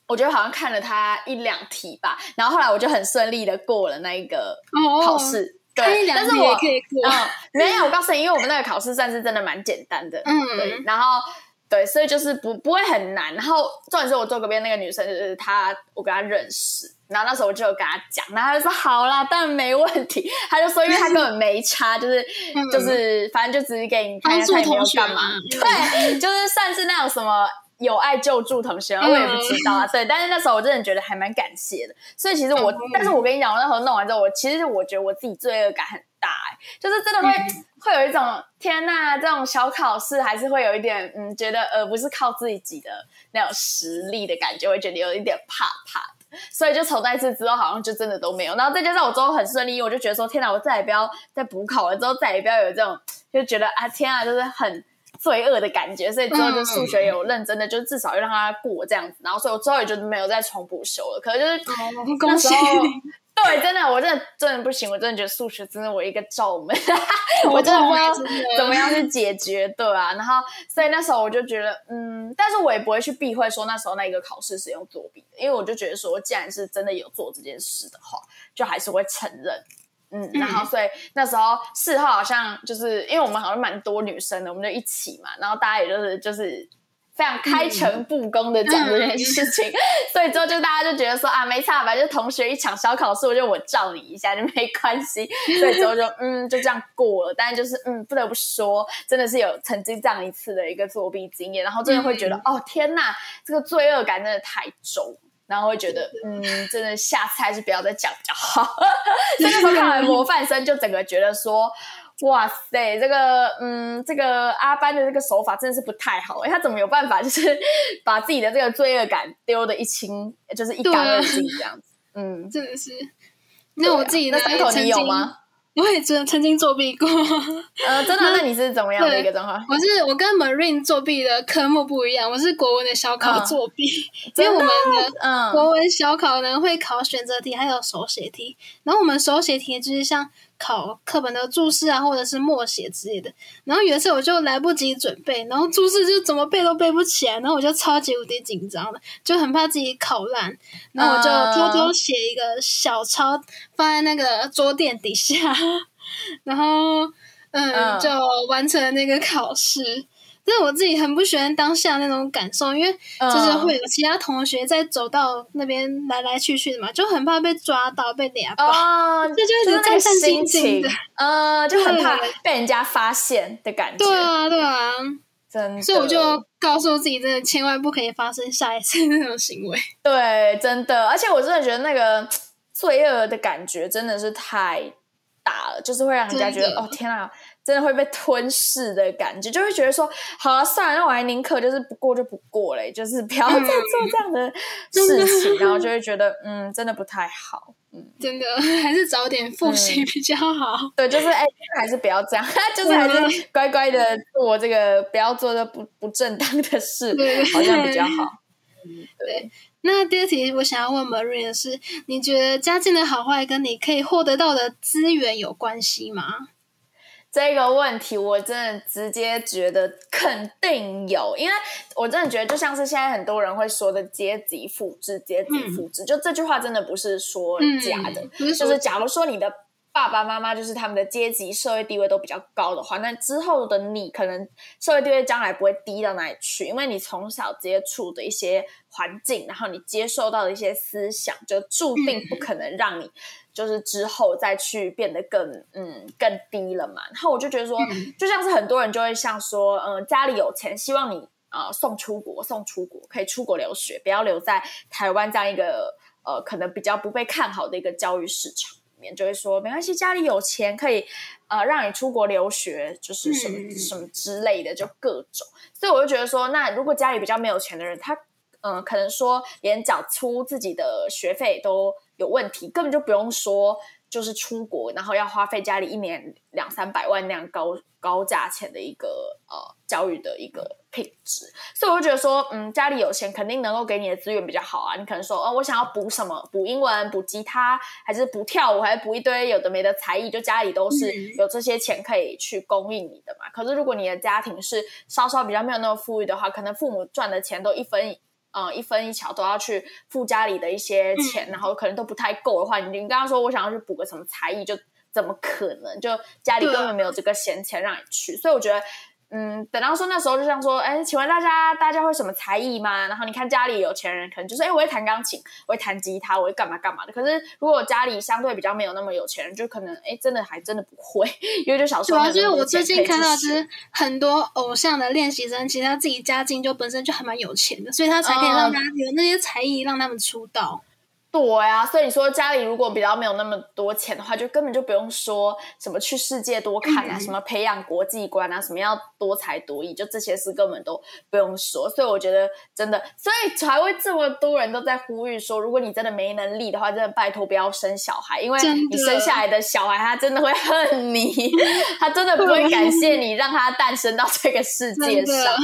我觉得好像看了他一两题吧，然后后来我就很顺利的过了那一个哦考试。对，但是我可以过。嗯，没有，我告诉你，因为我们那个考试算是真的蛮简单的，嗯对，然后对，所以就是不不会很难。然后重点是我坐隔壁那个女生，就是她，我跟她认识，然后那时候我就有跟她讲，然后她就说好啦，当然没问题。她就说，因为她根本没差，就是、嗯就是反正就只是给你看一下帮助她也没有同学干嘛嘛，对，就是算是那种什么。有爱救助同学，我也不知道啊。对，但是那时候我真的觉得还蛮感谢的。所以其实我，嗯但是我跟你讲，我那时候弄完之后，我其实我觉得我自己罪恶感很大、欸，就是真的会、嗯会有一种天呐，这种小考试还是会有一点嗯，觉得呃不是靠自己的那种实力的感觉，会觉得有一点怕怕的。所以就从那次之后，好像就真的都没有。然后再加上我之后很顺利，我就觉得说天哪，我再也不要再补考了，之后再也不要有这种就觉得啊天啊，就是很罪恶的感觉。所以之后就数学有认真的，就至少要让他过这样子。然后所以我之后也就没有再重补修了。可是就是哦那恭喜时候 对，真的，我真的真的不行，我真的觉得数学真的我一个罩门，我真的不知道怎么样去解决，对啊。然后，所以那时候我就觉得，嗯，但是我也不会去避讳说那时候那个考试是用作弊的，因为我就觉得说，既然是真的有做这件事的话，就还是会承认。嗯，然后所以那时候事后好像就是因为我们好像蛮多女生的，我们就一起嘛，然后大家也就是就是非常开诚布公的讲这件事情，所以之后就大家就觉得说啊，没差吧，就同学一场小考试，我就我照你一下就没关系，所以之后就嗯就这样过了。但是就是嗯不得不说，真的是有曾经这样一次的一个作弊经验，然后真的会觉得、哦天呐，这个罪恶感真的太重。然后会觉得，嗯，真的下次还是不要再讲比较好。所以那时候看完 《模范生》，就整个觉得说，哇塞，这个，嗯，这个阿班的这个手法真的是不太好。哎，他怎么有办法，就是 把自己的这个罪恶感丢的一清，就是一干二净这样子？嗯，真的是。那我自己呢那三口你有吗？我也真的曾经作弊过。呃，真的？那你是怎么样的一个状况？我是我跟 Marine 作弊的科目不一样，我是国文的小考嗯作弊，因为我们的嗯，国文小考呢会考选择题，还有手写题。然后我们手写题就是像考课本的注释啊，或者是默写之类的。然后有一次我就来不及准备，然后注释就怎么背都背不起来，然后我就超级无敌紧张的，就很怕自己考烂。然后我就偷偷写一个小抄放在那个桌垫底下，然后嗯嗯就完成了那个考试。但是我自己很不喜欢当下那种感受，因为就是嗯会有其他同学在走到那边来来去去的嘛，就很怕被抓到、被俩爆。哦，这就是那个战战兢心兢情的，呃，就很怕被人家发现的感觉。对啊，对啊，真的。所以我就告诉自己，真的千万不可以发生下一次那种行为。对，真的，而且我真的觉得那个罪恶的感觉真的是太大了，就是会让人家觉得哦天啊，真的会被吞噬的感觉，就会觉得说好啊，算了，那我还宁可就是不过就不过嘞，就是不要再做这样的事情，然后就会觉得嗯，真的不太好。嗯真的，还是早点复习嗯比较好。对，就是哎，还是不要这样，就是还是乖乖的做这个，不要做这不不正当的事对，好像比较好。对那第二题，我想要问 Marie 的是，你觉得家境的好坏跟你可以获得到的资源有关系吗？这个问题，我真的直接觉得肯定有，因为我真的觉得就像是现在很多人会说的阶级复制，阶级复制，就这句话真的不是说假的，就是假如说你的。爸爸妈妈就是他们的阶级、社会地位都比较高的话，那之后的你可能社会地位将来不会低到哪里去，因为你从小接触的一些环境，然后你接受到的一些思想，就注定不可能让你就是之后再去变得更嗯更低了嘛。然后我就觉得说，就像是很多人就会像说，嗯，家里有钱，希望你呃送出国，送出国可以出国留学，不要留在台湾这样一个呃可能比较不被看好的一个教育市场。就会说没关系，家里有钱可以呃让你出国留学，就是什么什么之类的，就各种。所以我就觉得说，那如果家里比较没有钱的人，他嗯可能说连缴出自己的学费都有问题，根本就不用说。就是出国，然后要花费家里一年两三百万那样高高价钱的一个呃教育的一个品质，所以我就觉得说，嗯，家里有钱肯定能够给你的资源比较好啊。你可能说，哦，我想要补什么，补英文、补吉他，还是补跳舞，还是补一堆有的没的才艺，就家里都是有这些钱可以去供应你的嘛。可是如果你的家庭是稍稍比较没有那么富裕的话，可能父母赚的钱都一分。嗯，一分一巧都要去付家里的一些钱，然后可能都不太够的话，你你刚刚说我想要去补个什么才艺，就怎么可能？就家里根本没有这个闲钱让你去，所以我觉得。嗯，等到说那时候就像说，哎，请问大家大家会什么才艺吗？然后你看家里有钱人可能就是，哎，我会弹钢琴，我会弹吉他，我会干嘛干嘛的。可是如果家里相对比较没有那么有钱人，就可能，哎，真的还真的不会，因为就小时候。主要就是我最近看到，是很多偶像的练习生，其实他自己家境就本身就还蛮有钱的，所以他才可以让他有那些才艺让他们出道。对啊，所以你说家里如果比较没有那么多钱的话，就根本就不用说什么去世界多看啊，什么培养国际观啊，什么要多才多艺，就这些事根本都不用说。所以我觉得真的，所以才会这么多人都在呼吁说，如果你真的没能力的话，真的拜托不要生小孩，因为你生下来的小孩他真的会恨你，他真的不会感谢你让他诞生到这个世界上。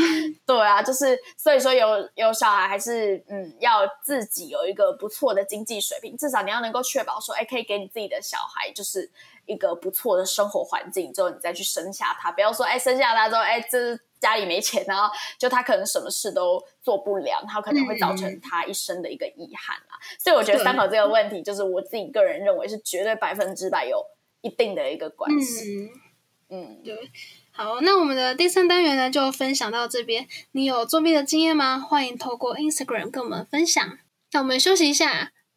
对啊，就是所以说有有小孩还是嗯要自己有一个不错的经。经济水平，至少你要能够确保说，哎，可以给你自己的小孩就是一个不错的生活环境，之后你再去生下他。不要说，哎，生下他之后，哎，这家里没钱，然后就他可能什么事都做不了，他可能会造成他一生的一个遗憾啊。所以我觉得三口这个问题，就是我自己个人认为是绝对百分之百有一定的一个关系。嗯，对。好，那我们的第三单元呢，就分享到这边。你有作弊的经验吗？欢迎透过 Instagram 跟我们分享。那我们休息一下。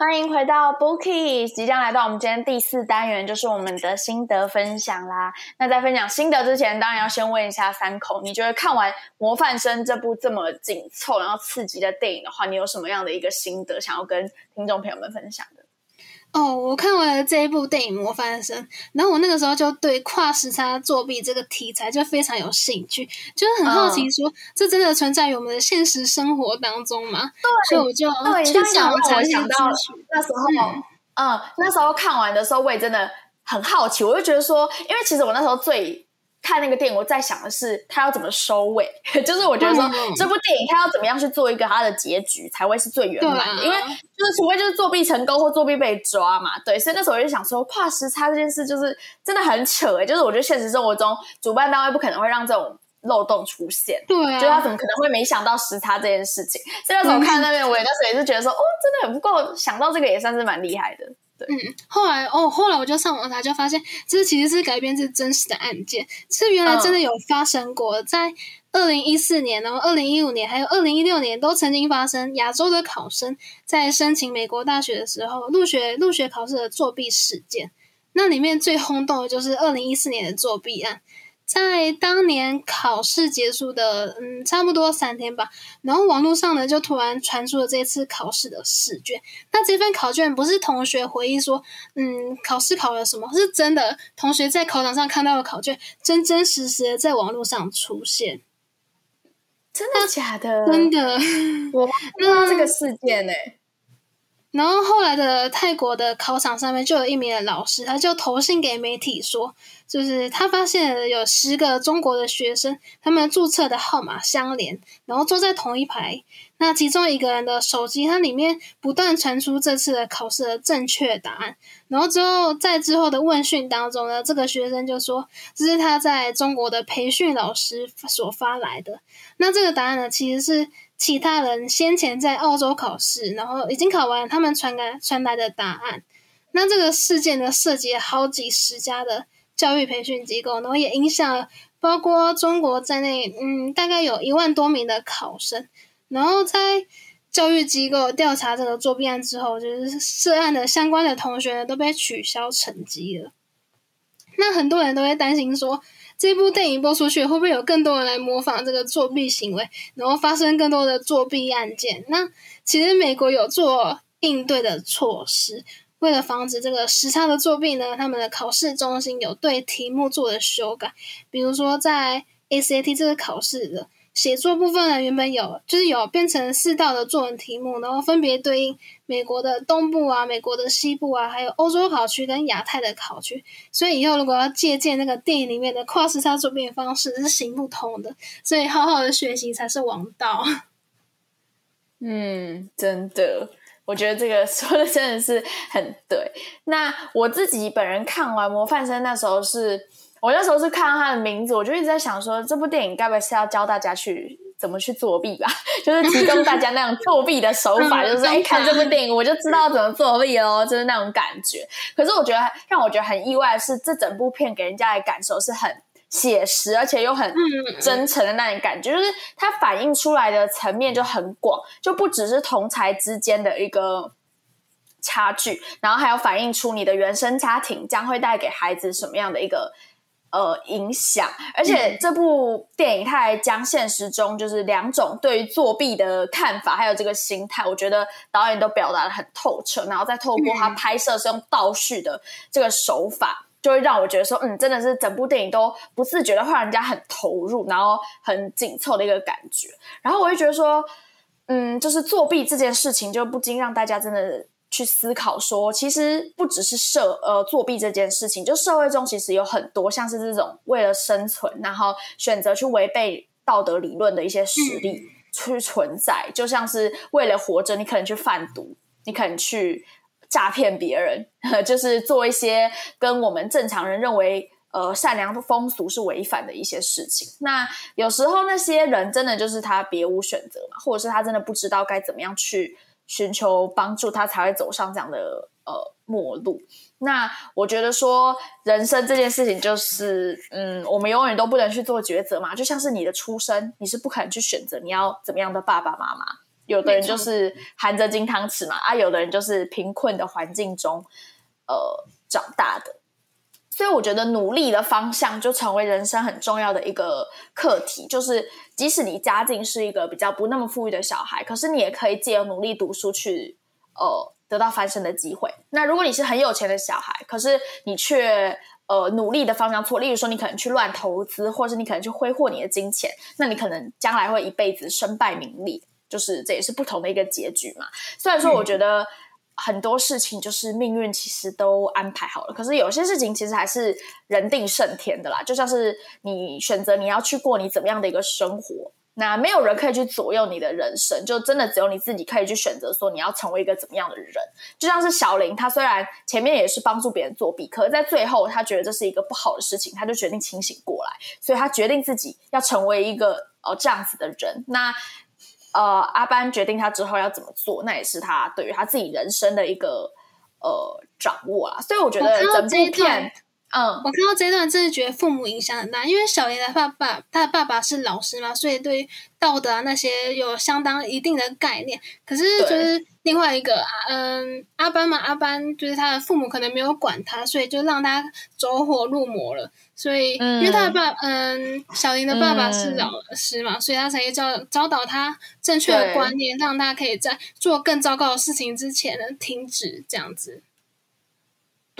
欢迎回到 Bookie，即将来到我们今天第四单元，就是我们的心得分享啦。那在分享心得之前，当然要先问一下三口，你觉得看完《模范生》这部这么紧凑然后刺激的电影的话，你有什么样的一个心得想要跟听众朋友们分享的？哦，我看完了这一部电影《模范生》，然后我那个时候就对跨时差作弊这个题材就非常有兴趣，就是很好奇说这真的存在于我们的现实生活当中吗？对，所以我就对，你这样讲让我想到那时候，嗯，那时候看完的时候我也真的很好奇，我就觉得说，因为其实我那时候最。看那个电影，我在想的是他要怎么收尾，就是我觉得说这部电影他要怎么样去做一个他的结局才会是最圆满的，因为就是除非就是作弊成功或作弊被抓嘛，对，所以那时候我就想说跨时差这件事就是真的很扯哎，就是我觉得现实生活中主办单位不可能会让这种漏洞出现，对，就他怎么可能会没想到时差这件事情？所以那时候看那边，我那时候也是觉得说，哦，真的很不够想到这个也算是蛮厉害的。嗯，后来哦，后来我就上网查，就发现这其实是改编自真实的案件，是原来真的有发生过，在二零一四年，然后二零一五年，还有二零一六年都曾经发生亚洲的考生在申请美国大学的时候入学入学考试的作弊事件。那里面最轰动的就是二零一四年的作弊案。在当年考试结束的，嗯，差不多三天吧，然后网络上呢就突然传出了这次考试的试卷。那这份考卷不是同学回忆说，嗯，考试考了什么，是真的同学在考场上看到的考卷，真真实实的在网络上出现。真的假的？真的。我不知道这个事件呢、然后后来的泰国的考场上面就有一名老师，他就投信给媒体说，就是他发现有十个中国的学生，他们注册的号码相连，然后坐在同一排。那其中一个人的手机，它里面不断传出这次的考试的正确答案。然后之后在之后的问讯当中呢，这个学生就说这是他在中国的培训老师所发来的。那这个答案呢，其实是其他人先前在澳洲考试，然后已经考完，他们传来传来的答案。那这个事件呢，涉及好几十家的教育培训机构，然后也影响了包括中国在内，嗯，大概有一万多名的考生。然后在教育机构调查这个作弊案之后，就是涉案的相关的同学呢都被取消成绩了。那很多人都会担心说，这部电影播出去，会不会有更多人来模仿这个作弊行为，然后发生更多的作弊案件？那其实美国有做应对的措施，为了防止这个时差的作弊呢，他们的考试中心有对题目做了修改，比如说在 ACT 这个考试的。写作部分呢，原本有就是有变成四道的作文题目，然后分别对应美国的东部啊、美国的西部啊，还有欧洲考区跟亚太的考区。所以以后如果要借鉴那个电影里面的跨时差作弊方式，是行不通的。所以好好的学习才是王道。嗯，真的，我觉得这个说的真的是很对。那我自己本人看完《模范生》那时候是，我那时候是看到他的名字，我就一直在想说，这部电影该不会是要教大家去怎么去作弊吧？就是提供大家那种作弊的手法，就是哎，看这部电影我就知道怎么作弊喽，就是那种感觉。可是我觉得让我觉得很意外的是，这整部片给人家的感受是很。写实，而且又很真诚的那种感觉，就是它反映出来的层面就很广，就不只是同才之间的一个差距，然后还有反映出你的原生家庭将会带给孩子什么样的一个呃影响。而且这部电影它还将现实中就是两种对于作弊的看法，还有这个心态，我觉得导演都表达的很透彻，然后再透过他拍摄是用倒叙的这个手法。就会让我觉得说，嗯，真的是整部电影都不自觉的会让人家很投入，然后很紧凑的一个感觉。然后我就觉得说，嗯，就是作弊这件事情，就不禁让大家真的去思考说，其实不只是社呃作弊这件事情，就社会中其实有很多像是这种为了生存，然后选择去违背道德理论的一些实力去存在，就像是为了活着，你可能去贩毒，你可能去。诈骗别人，就是做一些跟我们正常人认为呃善良的风俗是违反的一些事情。那有时候那些人真的就是他别无选择嘛，或者是他真的不知道该怎么样去寻求帮助，他才会走上这样的呃末路。那我觉得说人生这件事情就是，嗯，我们永远都不能去做抉择嘛，就像是你的出生，你是不可能去选择你要怎么样的爸爸妈妈。有的人就是含着金汤匙嘛，啊，有的人就是贫困的环境中，呃，长大的。所以我觉得努力的方向就成为人生很重要的一个课题。就是即使你家境是一个比较不那么富裕的小孩，可是你也可以借由努力读书去，呃，得到翻身的机会。那如果你是很有钱的小孩，可是你却呃努力的方向错，例如说你可能去乱投资，或者是你可能去挥霍你的金钱，那你可能将来会一辈子身败名裂。就是这也是不同的一个结局嘛。虽然说我觉得很多事情就是命运其实都安排好了，可是有些事情其实还是人定胜天的啦。就像是你选择你要去过你怎么样的一个生活，那没有人可以去左右你的人生，就真的只有你自己可以去选择说你要成为一个怎么样的人。就像是小林，他虽然前面也是帮助别人作弊，可是在最后他觉得这是一个不好的事情，他就决定清醒过来，所以他决定自己要成为一个哦这样子的人。那呃，阿班决定他之后要怎么做，那也是他对于他自己人生的一个呃掌握啊。所以我觉得整部片，嗯，我看到这一段真的觉得父母影响很大，因为小林的爸爸，他的爸爸是老师嘛，所以对道德啊那些有相当一定的概念。可是就是另外一个，嗯，阿班嘛，阿班就是他的父母可能没有管他，所以就让他走火入魔了。所以，因为他的爸，嗯，小林的爸爸是老师嘛，所以他才教教导他正确的观念，让他可以在做更糟糕的事情之前呢停止这样子。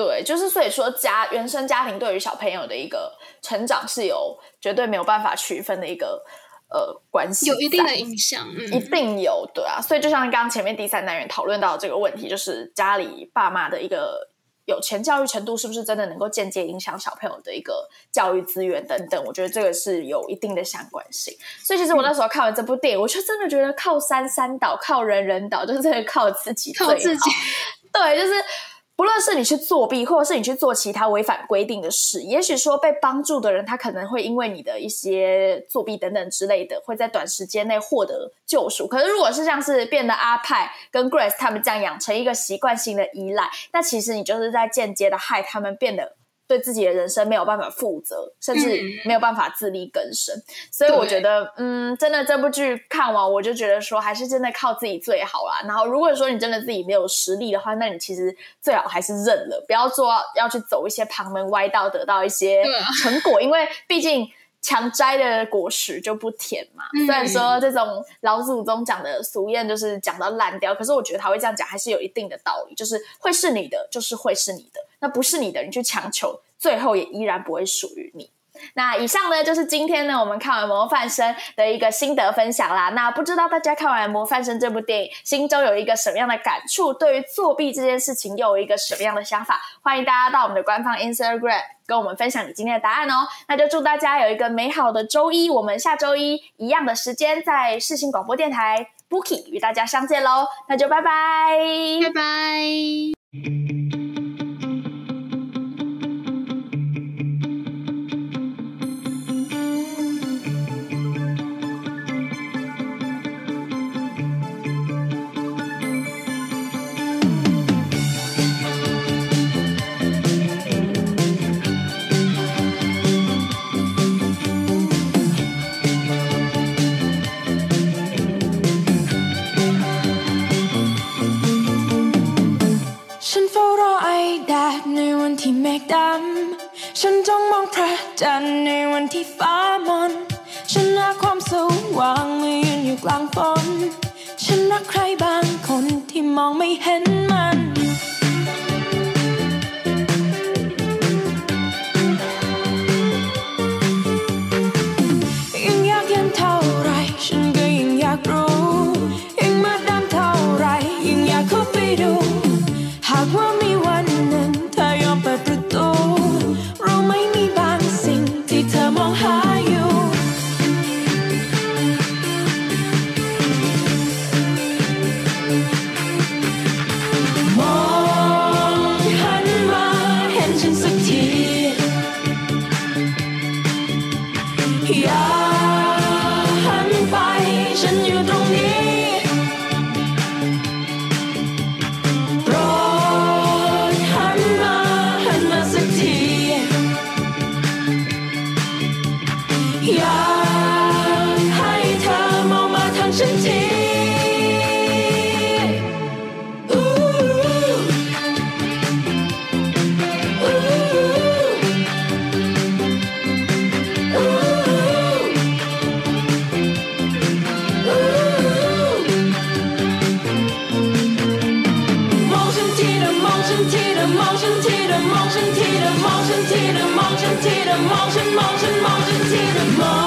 对，就是所以说家原生家庭对于小朋友的一个成长是有绝对没有办法区分的一个呃关系，有一定的影响，嗯，一定有对啊。所以就像刚刚前面第三单元讨论到这个问题，就是家里爸妈的一个。有钱教育程度是不是真的能够间接影响小朋友的一个教育资源等等？我觉得这个是有一定的相关性。所以其实我那时候看完这部电影，我就真的觉得靠山山倒，靠人人倒，就是真的靠自己，靠自己。对，就是。不论是你去作弊，或者是你去做其他违反规定的事，也许说被帮助的人，他可能会因为你的一些作弊等等之类的，会在短时间内获得救赎。可是，如果是像是变得阿派跟 Grace 他们这样养成一个习惯性的依赖，那其实你就是在间接的害他们变得。对自己的人生没有办法负责，甚至没有办法自力更生，所以我觉得，嗯，真的这部剧看完，我就觉得说，还是真的靠自己最好啦。然后，如果说你真的自己没有实力的话，那你其实最好还是认了，不要做要去走一些旁门歪道，得到一些成果，因为毕竟。强摘的果实就不甜嘛。虽然说这种老祖宗讲的俗谚就是讲到烂掉，可是我觉得他会这样讲还是有一定的道理。就是会是你的，就是会是你的；那不是你的，你去强求，最后也依然不会属于你。那以上呢，就是今天呢我们看完《模范生》的一个心得分享啦。那不知道大家看完《模范生》这部电影，心中有一个什么样的感触？对于作弊这件事情，又有一个什么样的想法？欢迎大家到我们的官方 Instagram 跟我们分享你今天的答案哦。那就祝大家有一个美好的周一，我们下周一一样的时间在世新广播电台 Bookie 与大家相见喽。那就拜拜，拜拜。 จันทร์ในวันที่ฟ้ามนฉันรักความสว่างเมื่อยืนอยู่กลางฝนฉันรักใครบางคนที่มองไม่เห็น 冒险冒险冒险记得梦